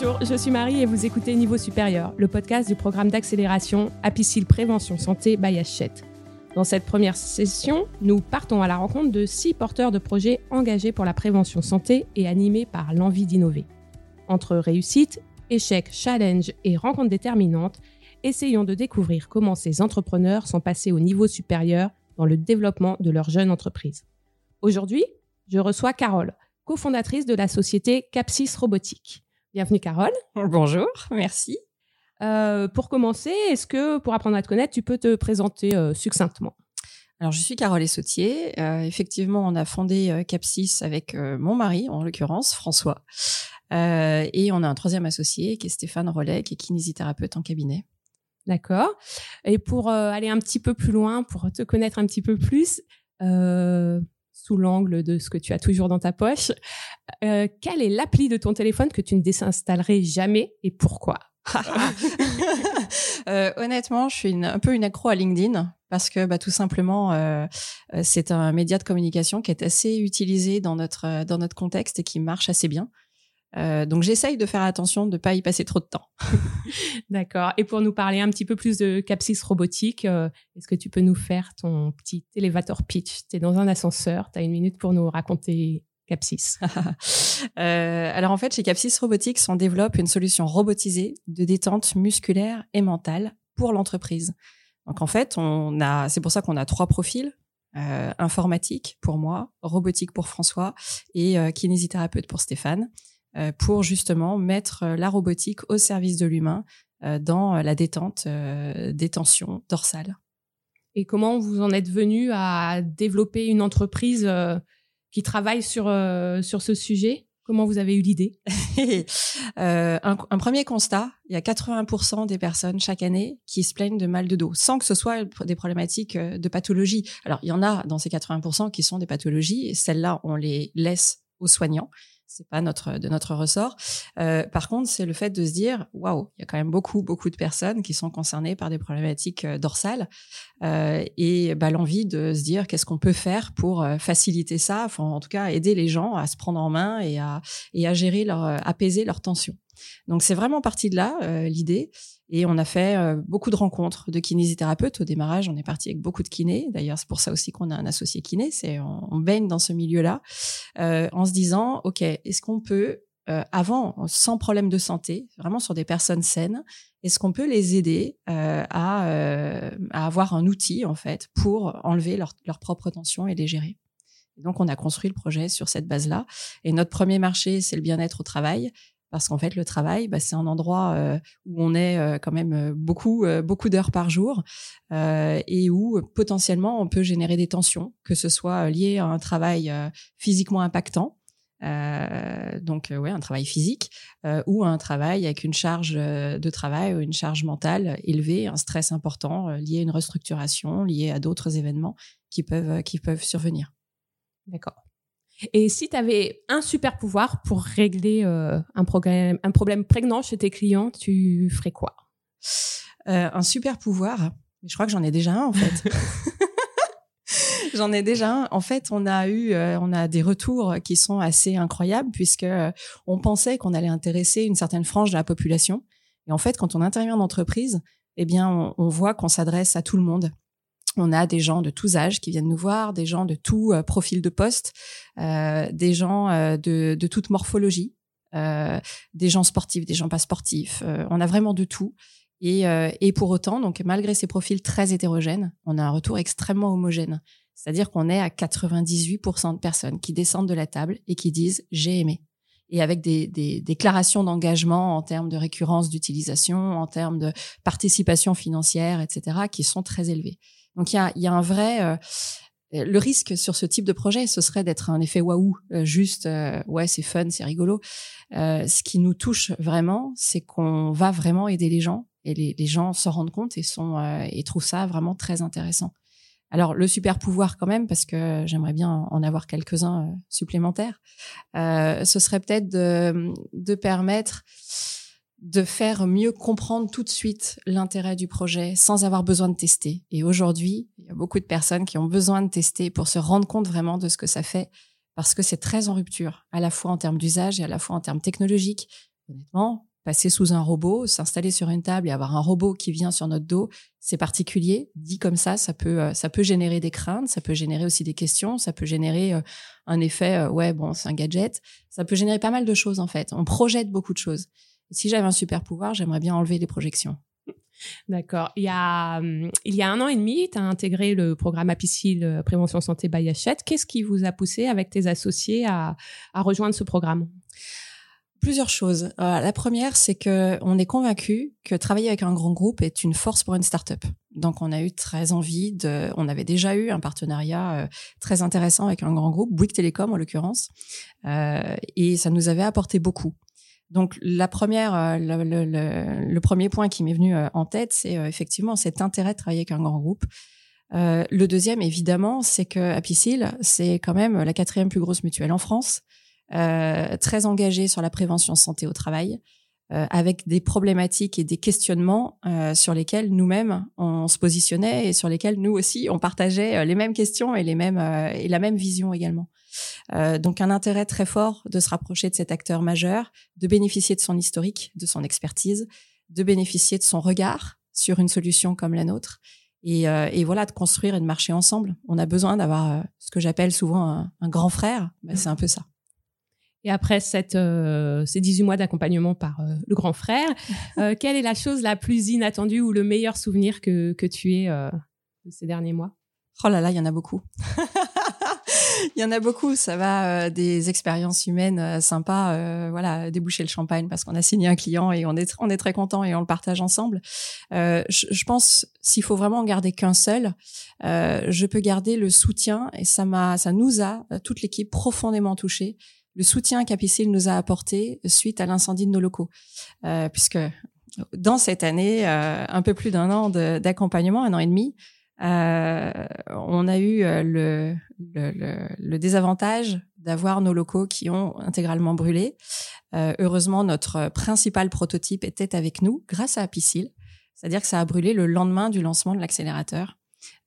Bonjour, je suis Marie et vous écoutez Niveau Supérieur, le podcast du programme d'accélération Apicil Prévention Santé by Hachette. Dans cette première session, nous partons à la rencontre de six porteurs de projets engagés pour la prévention santé et animés par l'envie d'innover. Entre réussite, échecs, challenge et rencontres déterminantes, essayons de découvrir comment ces entrepreneurs sont passés au niveau supérieur dans le développement de leur jeune entreprise. Aujourd'hui, je reçois Carole, cofondatrice de la société Capsis Robotique. Bienvenue Carole. Bonjour, merci. Euh, pour commencer, est-ce que pour apprendre à te connaître, tu peux te présenter euh, succinctement? Alors, je suis Carole Sautier. Euh, effectivement, on a fondé Capsis avec mon mari, en l'occurrence, François. et on a un troisième associé qui est Stéphane Rollet, qui est kinésithérapeute en cabinet. D'accord. Et pour aller un petit peu plus loin, pour te connaître un petit peu plus, l'angle de ce que tu as toujours dans ta poche, quelle est l'appli de ton téléphone que tu ne désinstallerais jamais et pourquoi? Euh, honnêtement, je suis un peu une accro à LinkedIn parce que bah, tout simplement, euh, euh, c'est un média de communication qui est assez utilisé dans notre dans notre contexte et qui marche assez bien. Donc j'essaye de faire attention de ne pas y passer trop de temps. D'accord. Et pour nous parler un petit peu plus de Capsis Robotique, est-ce que tu peux nous faire ton petit elevator pitch? Tu es dans un ascenseur, tu as une minute pour nous raconter Capsis euh, Alors en fait, chez Capsis Robotics, on développe une solution robotisée de détente musculaire et mentale pour l'entreprise. Donc en fait, on a, c'est pour ça qu'on a trois profils euh, informatique pour moi, robotique pour François et euh, kinésithérapeute pour Stéphane, euh, pour justement mettre la robotique au service de l'humain euh, dans la détente, des tensions dorsales. Et comment vous en êtes venu à développer une entreprise qui travaillent sur, euh, sur ce sujet? Comment vous avez eu l'idée? Euh, un, un, premier constat, il y a 80% des personnes chaque année qui se plaignent de mal de dos, sans que ce soit des problématiques euh, de pathologie. Alors, il y en a dans ces 80% qui sont des pathologies, et celles-là, on les laisse aux soignants c'est pas notre de notre ressort. Euh, par contre, c'est le fait de se dire waouh, il y a quand même beaucoup beaucoup de personnes qui sont concernées par des problématiques euh, dorsales euh, et bah, l'envie de se dire qu'est-ce qu'on peut faire pour euh, faciliter ça, enfin en tout cas aider les gens à se prendre en main et à et à gérer leur apaiser leurs tensions. Donc c'est vraiment parti de là l'idée. Et on a fait euh, beaucoup de rencontres de kinésithérapeutes. Au démarrage, on est parti avec beaucoup de kinés. D'ailleurs, c'est pour ça aussi qu'on a un associé kiné. C'est on, baigne dans ce milieu-là, euh, en se disant, ok, est-ce qu'on peut euh, avant, sans problème de santé, vraiment sur des personnes saines, est-ce qu'on peut les aider euh, à, euh, à, avoir un outil en fait pour enlever leur, leur propre tension et les gérer? Donc, on a construit le projet sur cette base-là. Et notre premier marché, c'est le bien-être au travail parce qu'en fait le travail bah, c'est un endroit euh, où on est euh, quand même euh, beaucoup beaucoup d'heures par jour et où potentiellement on peut générer des tensions que ce soit lié à un travail physiquement impactant donc ouais un travail physique ou un travail avec une charge de travail ou une charge mentale élevée un stress important lié à une restructuration lié à d'autres événements qui peuvent qui peuvent survenir. D'accord et si tu avais un super pouvoir pour régler euh, un, problème, un problème prégnant chez tes clients, tu ferais quoi? Euh, Un super pouvoir Je crois que j'en ai déjà un en fait. j'en ai déjà un. En fait, on a eu, euh, on a des retours qui sont assez incroyables puisque on pensait qu'on allait intéresser une certaine frange de la population. Et en fait, quand on intervient en entreprise, eh bien, on, on voit qu'on s'adresse à tout le monde. On a des gens de tous âges qui viennent nous voir, des gens de tout euh, profil de poste, euh, des gens euh, de, toute morphologie, des gens sportifs, des gens pas sportifs. on a vraiment de tout. Et, pour autant, donc malgré ces profils très hétérogènes, on a un retour extrêmement homogène. C'est-à-dire qu'on est à 98% de personnes qui descendent de la table et qui disent j'ai aimé et avec des, des déclarations d'engagement en termes de récurrence d'utilisation, en termes de participation financière, etc., qui sont très élevés. Donc il y a, y a un vrai euh, le risque sur ce type de projet, ce serait d'être un effet waouh, euh, juste euh, ouais c'est fun, c'est rigolo. ce qui nous touche vraiment, c'est qu'on va vraiment aider les gens et les, gens s'en rendent compte et sont et trouvent ça vraiment très intéressant. Alors le super pouvoir quand même, parce que j'aimerais bien en avoir quelques-uns supplémentaires, ce serait peut-être de, de permettre de faire mieux comprendre tout de suite l'intérêt du projet sans avoir besoin de tester. Et aujourd'hui, il y a beaucoup de personnes qui ont besoin de tester pour se rendre compte vraiment de ce que ça fait, parce que c'est très en rupture, à la fois en termes d'usage et à la fois en termes technologiques. Honnêtement, passer sous un robot, s'installer sur une table et avoir un robot qui vient sur notre dos, c'est particulier. Dit comme ça, ça peut, euh, ça peut générer des craintes, ça peut générer aussi des questions, ça peut générer euh, un effet, euh, ouais, bon, c'est un gadget. Ça peut générer pas mal de choses, en fait. On projette beaucoup de choses. Si j'avais un super pouvoir, j'aimerais bien enlever les projections. D'accord. Il y a hum, il y a un an et demi, tu as intégré le programme Apicil Prévention Santé by Qu'est-ce qui vous a poussé avec tes associés à, à rejoindre ce programme? Plusieurs choses. Euh, la première, c'est que on est convaincu que travailler avec un grand groupe est une force pour une start-up. Donc, on a eu très envie de. On avait déjà eu un partenariat euh, très intéressant avec un grand groupe, Bouygues Télécom en l'occurrence, euh, et ça nous avait apporté beaucoup. Donc, la première, euh, le, le, le, premier point qui m'est venu en tête, c'est effectivement cet intérêt de travailler avec un grand groupe. le deuxième, évidemment, c'est que Apicil, c'est quand même la quatrième plus grosse mutuelle en France. Euh, très engagé sur la prévention santé au travail, euh, avec des problématiques et des questionnements euh, sur lesquels nous-mêmes on se positionnait et sur lesquels nous aussi on partageait les mêmes questions et les mêmes et la même vision également. Donc un intérêt très fort de se rapprocher de cet acteur majeur, de bénéficier de son historique, de son expertise, de bénéficier de son regard sur une solution comme la nôtre. Et, et, voilà, de construire et de marcher ensemble. On a besoin d'avoir ce que j'appelle souvent un, grand frère. Ben, c'est un peu ça. Et après cette, euh, ces 18 mois d'accompagnement par euh, le grand frère, euh, quelle est la chose la plus inattendue ou le meilleur souvenir que, que tu aies de ces derniers mois? Oh là là, il y en a beaucoup. Il y en a beaucoup. Ça va des expériences humaines sympas, voilà, déboucher le champagne parce qu'on a signé un client et on est on est très content et on le partage ensemble. Je, je, pense s'il faut vraiment en garder qu'un seul, je peux garder le soutien et ça m'a ça nous a toute l'équipe profondément touchés le soutien qu'Apicil nous a apporté suite à l'incendie de nos locaux, euh, puisque dans cette année, euh, un peu plus d'un an d'accompagnement, un an et demi, euh, on a eu le, le, désavantage d'avoir nos locaux qui ont intégralement brûlé. heureusement, notre principal prototype était avec nous grâce à Apicil, c'est-à-dire que ça a brûlé le lendemain du lancement de l'accélérateur.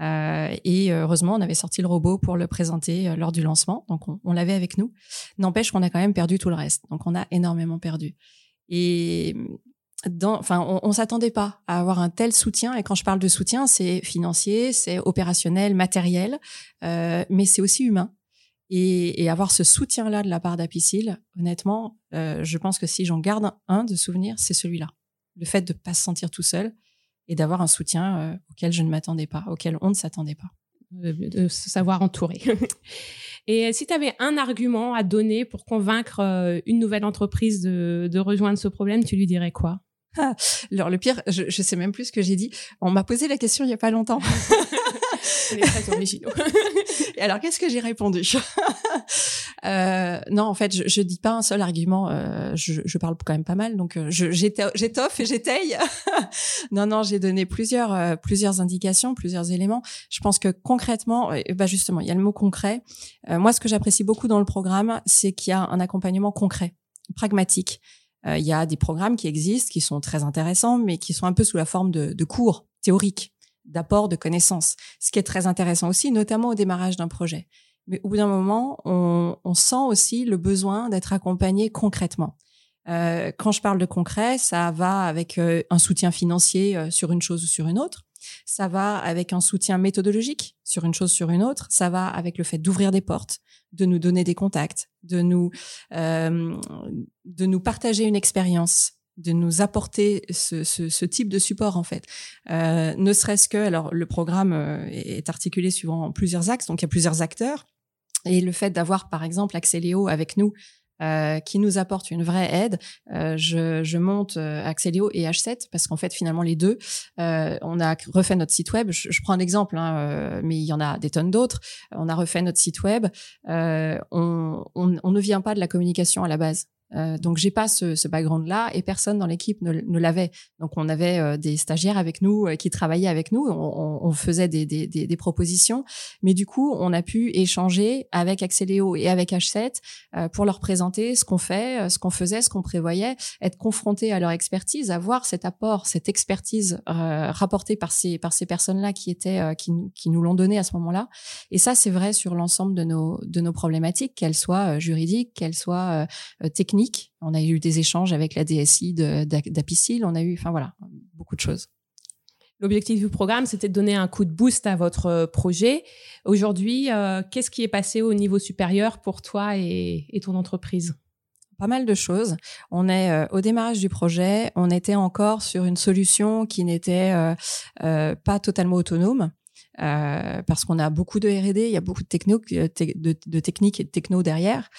Euh, et heureusement, on avait sorti le robot pour le présenter euh, lors du lancement, donc on, l'avait avec nous. N'empêche qu'on a quand même perdu tout le reste, donc on a énormément perdu. Et dans, enfin, on, on s'attendait pas à avoir un tel soutien. Et quand je parle de soutien, c'est financier, c'est opérationnel, matériel, euh, mais c'est aussi humain. Et, et, avoir ce soutien-là de la part d'Apicil, honnêtement, euh, je pense que si j'en garde un de souvenir, c'est celui-là. Le fait de pas se sentir tout seul, et d'avoir un soutien euh, auquel je ne m'attendais pas, auquel on ne s'attendait pas. De, se savoir entouré. et si tu avais un argument à donner pour convaincre euh, une nouvelle entreprise de, de rejoindre ce problème, tu lui dirais quoi? alors le pire, je, je sais même plus ce que j'ai dit. On m'a posé la question il y a pas longtemps. Très originaux. Et alors qu'est-ce que j'ai répondu? Euh, Non, en fait, je, je dis pas un seul argument. Euh, je, je, parle quand même pas mal, donc euh, j'étoffe et j'étaye. non, non, j'ai donné plusieurs euh, plusieurs indications, plusieurs éléments. Je pense que concrètement, bah justement, il y a le mot concret. Euh, moi, ce que j'apprécie beaucoup dans le programme, c'est qu'il y a un accompagnement concret, pragmatique. Il y a des programmes qui existent, qui sont très intéressants, mais qui sont un peu sous la forme de, cours théoriques d'apport de connaissances, ce qui est très intéressant aussi, notamment au démarrage d'un projet. Mais au bout d'un moment, on, sent aussi le besoin d'être accompagné concrètement. Euh, quand je parle de concret, ça va avec euh, un soutien financier euh, sur une chose ou sur une autre. Ça va avec un soutien méthodologique sur une chose sur une autre. Ça va avec le fait d'ouvrir des portes, de nous donner des contacts, de nous euh, de nous partager une expérience, de nous apporter ce, type de support en fait. Euh, ne serait-ce que, alors le programme euh, est articulé suivant plusieurs axes, donc il y a plusieurs acteurs, et le fait d'avoir par exemple Axeléo avec nous, euh, qui nous apporte une vraie aide. Euh, je, monte euh, Axeléo et H7 parce qu'en fait finalement les deux, on a refait notre site web. Je, prends un exemple, hein, mais il y en a des tonnes d'autres. On a refait notre site web. On, ne vient pas de la communication à la base. Euh, donc j'ai pas ce, ce background-là et personne dans l'équipe ne, ne l'avait. Donc on avait euh, des stagiaires avec nous euh, qui travaillaient avec nous, on, on faisait des, des, des, propositions, mais du coup on a pu échanger avec Axeléo et avec H7 pour leur présenter ce qu'on fait, ce qu'on faisait, ce qu'on prévoyait, être confronté à leur expertise, avoir cet apport, cette expertise rapportée par ces par ces personnes-là qui étaient qui, qui nous l'ont donné à ce moment-là. Et ça c'est vrai sur l'ensemble de nos de nos problématiques, qu'elles soient juridiques, qu'elles soient techniques On a eu des échanges avec la DSI d'Apicil. On a eu, enfin voilà, beaucoup de choses. L'objectif du programme, c'était de donner un coup de boost à votre euh, projet. Aujourd'hui, euh, qu'est-ce qui est passé au niveau supérieur pour toi et, ton entreprise? Pas mal de choses. On est euh, au démarrage du projet, on était encore sur une solution qui n'était pas totalement autonome. Euh, parce qu'on a beaucoup de R&D, il y a beaucoup de, techno, euh, de, de techniques et de techno derrière.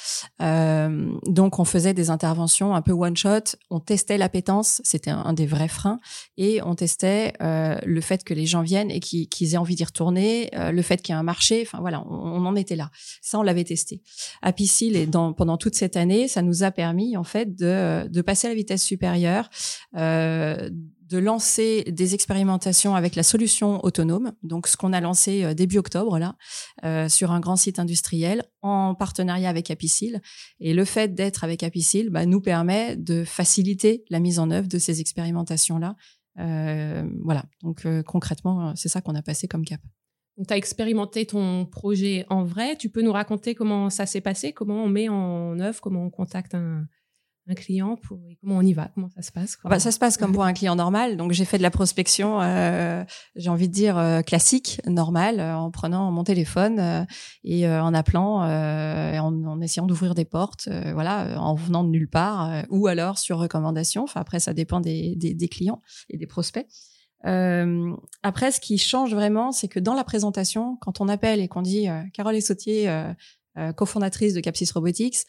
Euh, donc, on faisait des interventions un peu one shot. On testait l'appétence, c'était un, des vrais freins, et on testait euh, le fait que les gens viennent et qu'ils aient envie d'y retourner, euh, le fait qu'il y ait un marché. Enfin voilà, on, on, en était là. Ça, on l'avait testé. À Piscil et dans, pendant toute cette année, ça nous a permis en fait de, de passer à la vitesse supérieure. Euh, de lancer des expérimentations avec la solution autonome, donc ce qu'on a lancé euh, début octobre là, euh, sur un grand site industriel en partenariat avec Apicil. Et le fait d'être avec Apicil bah, nous permet de faciliter la mise en œuvre de ces expérimentations là. Euh, voilà, donc concrètement, c'est ça qu'on a passé comme cap. Tu as expérimenté ton projet en vrai. Tu peux nous raconter comment ça s'est passé, comment on met en œuvre, comment on contacte un, un client pour comment on y va comment ça se passe bah, ça se passe comme pour un client normal. Donc j'ai fait de la prospection euh, j'ai envie de dire euh, classique normale euh, en prenant mon téléphone euh, et en appelant et en, en, essayant d'ouvrir des portes voilà en venant de nulle part ou alors sur recommandation. Enfin après ça dépend des, des, des clients et des prospects. Après ce qui change vraiment c'est que dans la présentation quand on appelle et qu'on dit Carole Sautier cofondatrice de Capsis Robotics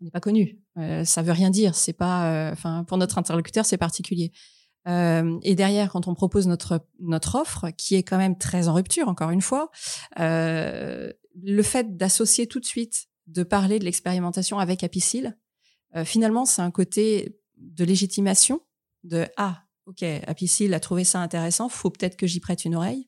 on n'est pas connu. Euh, ça veut rien dire. C'est pas, euh, enfin, pour notre interlocuteur, c'est particulier. Euh, et derrière, quand on propose notre notre offre, qui est quand même très en rupture, encore une fois, euh, le fait d'associer tout de suite, de parler de l'expérimentation avec Apicil, euh, finalement, c'est un côté de légitimation, de ah, ok, Apicil a trouvé ça intéressant, faut peut-être que j'y prête une oreille.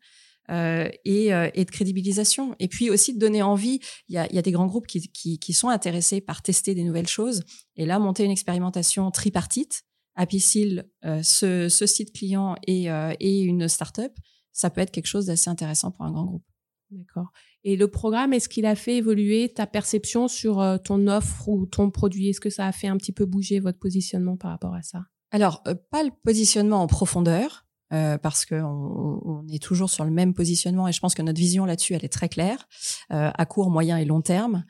Euh, et, euh, et, de crédibilisation. Et puis aussi de donner envie. Il y a, il y a des grands groupes qui, qui, qui, sont intéressés par tester des nouvelles choses. Et là, monter une expérimentation tripartite, Apicil, euh, ce, ce, site client et, euh, et une startup, ça peut être quelque chose d'assez intéressant pour un grand groupe. D'accord. Et le programme, est-ce qu'il a fait évoluer ta perception sur euh, ton offre ou ton produit? Est-ce que ça a fait un petit peu bouger votre positionnement par rapport à ça? Alors, pas le positionnement en profondeur, euh, parce qu'on on est toujours sur le même positionnement et je pense que notre vision là-dessus, elle est très claire, euh, à court, moyen et long terme.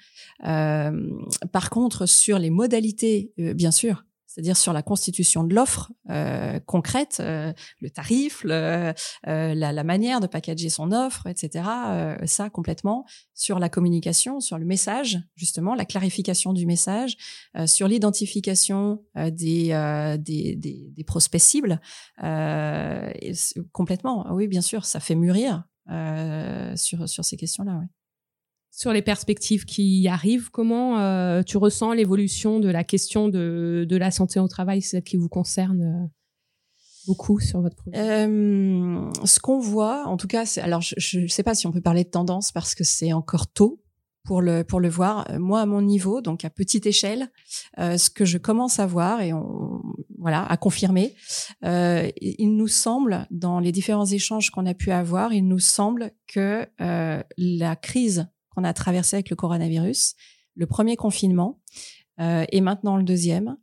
Euh, par contre, sur les modalités, bien sûr, c'est-à-dire sur la constitution de l'offre euh, concrète, euh, le tarif, le, euh, la, la, manière de packager son offre, etc. Euh, ça complètement sur la communication, sur le message justement, la clarification du message, euh, sur l'identification des, des, des, des, prospects cibles, complètement. Oui, bien sûr, ça fait mûrir sur sur ces questions-là. Oui sur les perspectives qui arrivent, comment euh, tu ressens l'évolution de la question de, de la santé au travail, celle qui vous concerne euh, beaucoup sur votre projet? Euh, Ce qu'on voit, en tout cas, alors je ne sais pas si on peut parler de tendance parce que c'est encore tôt pour le pour le voir. Moi, à mon niveau, donc à petite échelle, euh, ce que je commence à voir et on voilà à confirmer, euh, il nous semble dans les différents échanges qu'on a pu avoir, il nous semble que euh, la crise qu'on a traversé avec le coronavirus, le premier confinement euh, et maintenant le deuxième,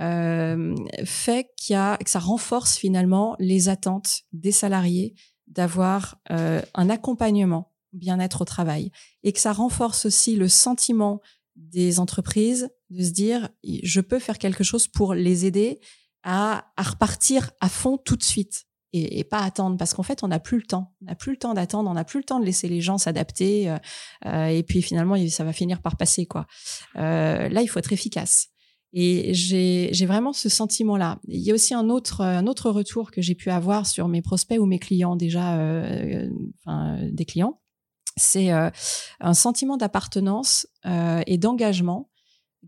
euh, fait qu'il y a, que ça renforce finalement les attentes des salariés d'avoir euh, un accompagnement bien-être au travail. Et que ça renforce aussi le sentiment des entreprises de se dire je peux faire quelque chose pour les aider à, à repartir à fond tout de suite et, et, pas attendre parce qu'en fait on n'a plus le temps. On n'a plus le temps d'attendre on n'a plus le temps de laisser les gens s'adapter euh, euh et puis finalement ça va finir par passer quoi. Euh, là il faut être efficace. Et j'ai vraiment ce sentiment là il y a aussi un autre un autre retour que j'ai pu avoir sur mes prospects ou mes clients déjà euh, des clients. C'est euh, un sentiment d'appartenance et d'engagement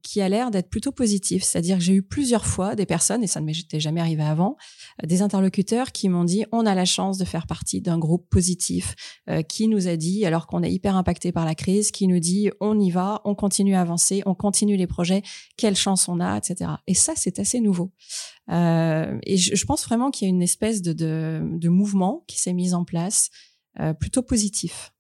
qui a l'air d'être plutôt positif. C'est-à-dire que j'ai eu plusieurs fois des personnes, et ça ne m'était jamais arrivé avant, euh, des interlocuteurs qui m'ont dit on a la chance de faire partie d'un groupe positif euh, qui nous a dit, alors qu'on est hyper impacté par la crise, qui nous dit on y va, on continue à avancer, on continue les projets, quelle chance on a, etc. Et ça, c'est assez nouveau. Euh, et je, pense vraiment qu'il y a une espèce de, de, de mouvement qui s'est mis en place, euh, plutôt positif.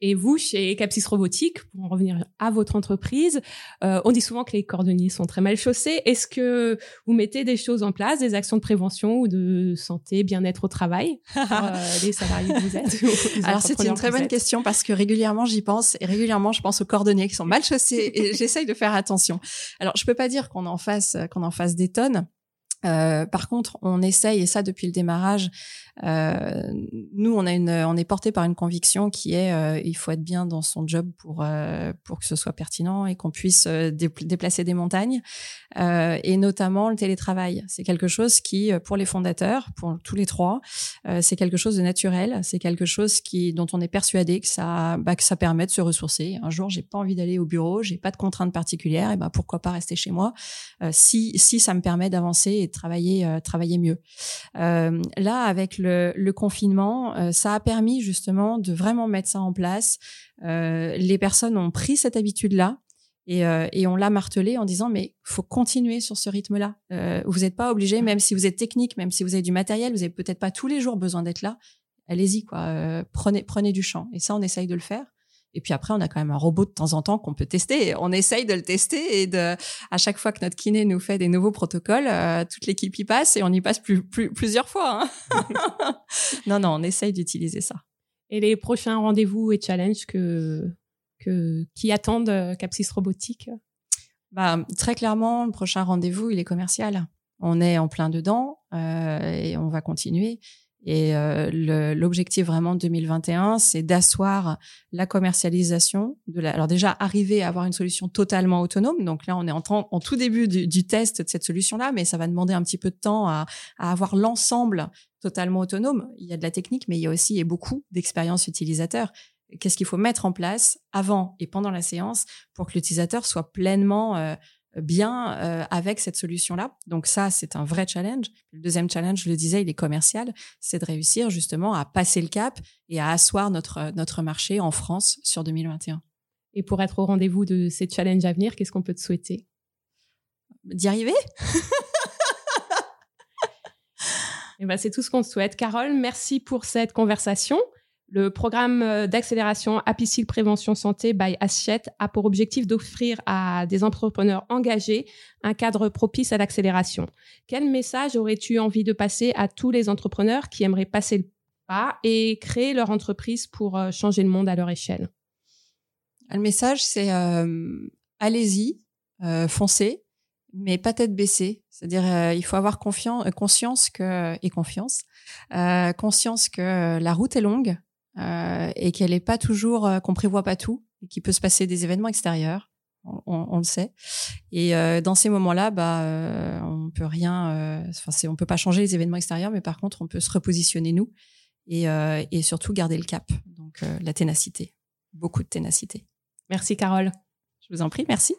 Et vous, chez Capsis Robotique, pour en revenir à votre entreprise, euh, on dit souvent que les cordonniers sont très mal chaussés. Est-ce que vous mettez des choses en place, des actions de prévention ou de santé, bien-être au travail pour euh, les salariés que vous êtes Alors c'est une très bonne question parce que régulièrement j'y pense et régulièrement je pense aux cordonniers qui sont mal chaussés et j'essaye de faire attention. Alors je peux pas dire qu'on en fasse qu'on en fasse des tonnes. Euh, par contre, on essaye, et ça depuis le démarrage, euh, nous, on a une, on est porté par une conviction qui est, euh, il faut être bien dans son job pour euh, pour que ce soit pertinent et qu'on puisse euh, déplacer des montagnes, et notamment le télétravail. C'est quelque chose qui, pour les fondateurs, pour tous les trois, c'est quelque chose de naturel. C'est quelque chose qui, dont on est persuadé que ça, bah, que ça permet de se ressourcer. Un jour, j'ai pas envie d'aller au bureau, j'ai pas de contraintes particulières, et ben pourquoi pas rester chez moi si si ça me permet d'avancer de travailler travailler mieux. là, avec le le, confinement, euh, ça a permis justement de vraiment mettre ça en place. Euh, les personnes ont pris cette habitude-là. Et, euh, et, on l'a martelé en disant mais faut continuer sur ce rythme-là. vous n'êtes pas obligé, même si vous êtes technique, même si vous avez du matériel, vous n'avez peut-être pas tous les jours besoin d'être là. Allez-y quoi, prenez prenez du champ. Et ça, on essaye de le faire. Et puis après, on a quand même un robot de temps en temps qu'on peut tester. On essaye de le tester et de, à chaque fois que notre kiné nous fait des nouveaux protocoles, euh, toute l'équipe y passe et on y passe plus, plus, plusieurs fois. Hein. non, non, on essaye d'utiliser ça. Et les prochains rendez-vous et challenges que, que, qui attendent euh, Capsis Robotique? Bah, Très clairement, le prochain rendez-vous, il est commercial. On est en plein dedans euh, et on va continuer. Et euh, l'objectif vraiment de 2021, c'est d'asseoir la commercialisation. De la, alors déjà, arriver à avoir une solution totalement autonome. Donc là, on est en, tout début du, du, test de cette solution-là, mais ça va demander un petit peu de temps à, à avoir l'ensemble totalement autonome. Il y a de la technique, mais il y a aussi et beaucoup d'expérience utilisateur. Qu'est-ce qu'il faut mettre en place avant et pendant la séance pour que l'utilisateur soit pleinement euh, bien euh, avec cette solution-là. Donc ça, c'est un vrai challenge. Le deuxième challenge, je le disais, il est commercial, c'est de réussir justement à passer le cap et à asseoir notre, notre marché en France sur 2021. Et pour être au rendez-vous de ces challenges à venir, qu'est-ce qu'on peut te souhaiter? D'y arriver? Et eh ben, c'est tout ce qu'on te souhaite. Carole, merci pour cette conversation. Le programme euh, d'accélération Apicil Prévention Santé by Hachette a pour objectif d'offrir à des entrepreneurs engagés un cadre propice à l'accélération. Quel message aurais-tu envie de passer à tous les entrepreneurs qui aimeraient passer le pas et créer leur entreprise pour euh, changer le monde à leur échelle? Le message, c'est euh, allez-y, foncez, mais pas tête baissée. C'est-à-dire, il faut avoir confiance, conscience que et confiance, conscience que la route est longue, euh, et qu'elle est pas toujours euh, qu'on prévoit pas tout et qu'il peut se passer des événements extérieurs. On, on, le sait. Et euh, dans ces moments-là bah euh, on peut rien enfin c'est on peut pas changer les événements extérieurs mais par contre on peut se repositionner nous et, et surtout garder le cap. Donc la ténacité. Beaucoup de ténacité. Merci Carole. Je vous en prie. Merci